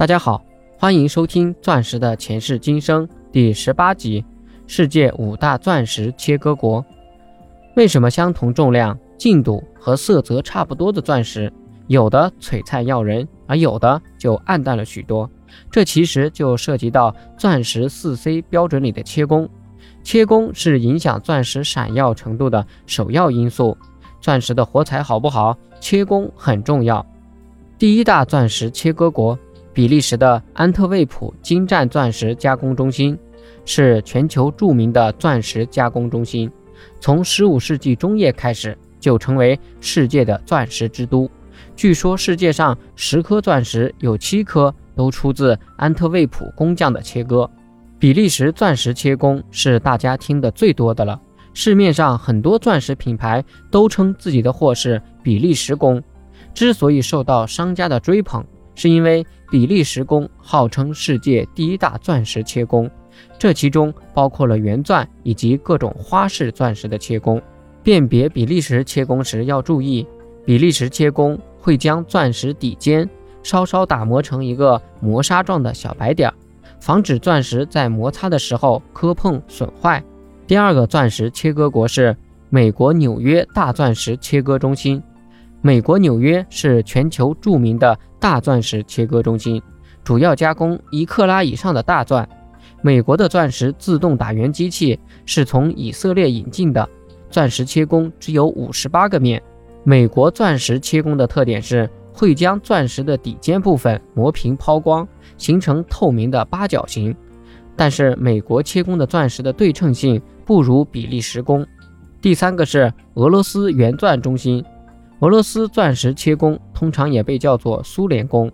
大家好，欢迎收听《钻石的前世今生》第十八集：世界五大钻石切割国。为什么相同重量、净度和色泽差不多的钻石，有的璀璨耀人，而有的就暗淡了许多？这其实就涉及到钻石四 C 标准里的切工。切工是影响钻石闪耀程度的首要因素。钻石的活彩好不好，切工很重要。第一大钻石切割国。比利时的安特卫普精湛钻石加工中心是全球著名的钻石加工中心，从15世纪中叶开始就成为世界的钻石之都。据说世界上十颗钻石有七颗都出自安特卫普工匠的切割。比利时钻石切工是大家听得最多的了，市面上很多钻石品牌都称自己的货是比利时工。之所以受到商家的追捧，是因为比利时工号称世界第一大钻石切工，这其中包括了原钻以及各种花式钻石的切工。辨别比利时切工时要注意，比利时切工会将钻石底尖稍稍打磨成一个磨砂状的小白点儿，防止钻石在摩擦的时候磕碰损坏。第二个钻石切割国是美国纽约大钻石切割中心。美国纽约是全球著名的大钻石切割中心，主要加工一克拉以上的大钻。美国的钻石自动打圆机器是从以色列引进的，钻石切工只有五十八个面。美国钻石切工的特点是会将钻石的底尖部分磨平抛光，形成透明的八角形。但是美国切工的钻石的对称性不如比利时工。第三个是俄罗斯原钻中心。俄罗斯钻石切工通常也被叫做苏联工。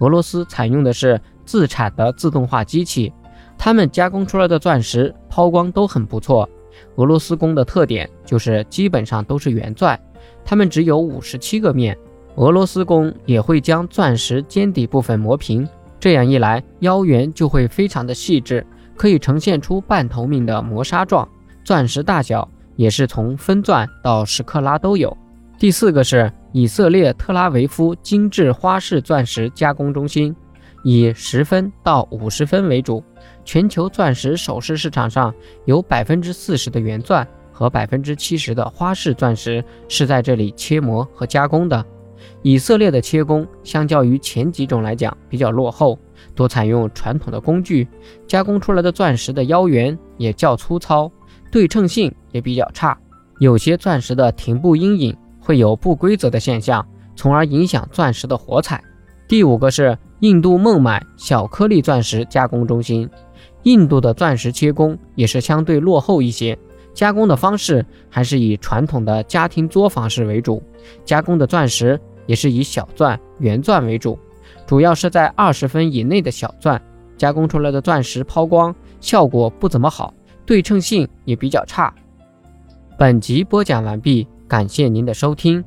俄罗斯采用的是自产的自动化机器，他们加工出来的钻石抛光都很不错。俄罗斯工的特点就是基本上都是圆钻，他们只有五十七个面。俄罗斯工也会将钻石尖底部分磨平，这样一来腰圆就会非常的细致，可以呈现出半透明的磨砂状。钻石大小也是从分钻到十克拉都有。第四个是以色列特拉维夫精致花式钻石加工中心，以十分到五十分为主。全球钻石首饰市场上有百分之四十的原钻和百分之七十的花式钻石是在这里切磨和加工的。以色列的切工相较于前几种来讲比较落后，多采用传统的工具，加工出来的钻石的腰圆也较粗糙，对称性也比较差，有些钻石的顶部阴影。会有不规则的现象，从而影响钻石的活彩。第五个是印度孟买小颗粒钻石加工中心。印度的钻石切工也是相对落后一些，加工的方式还是以传统的家庭作坊式为主，加工的钻石也是以小钻、圆钻为主，主要是在二十分以内的小钻，加工出来的钻石抛光效果不怎么好，对称性也比较差。本集播讲完毕。感谢您的收听。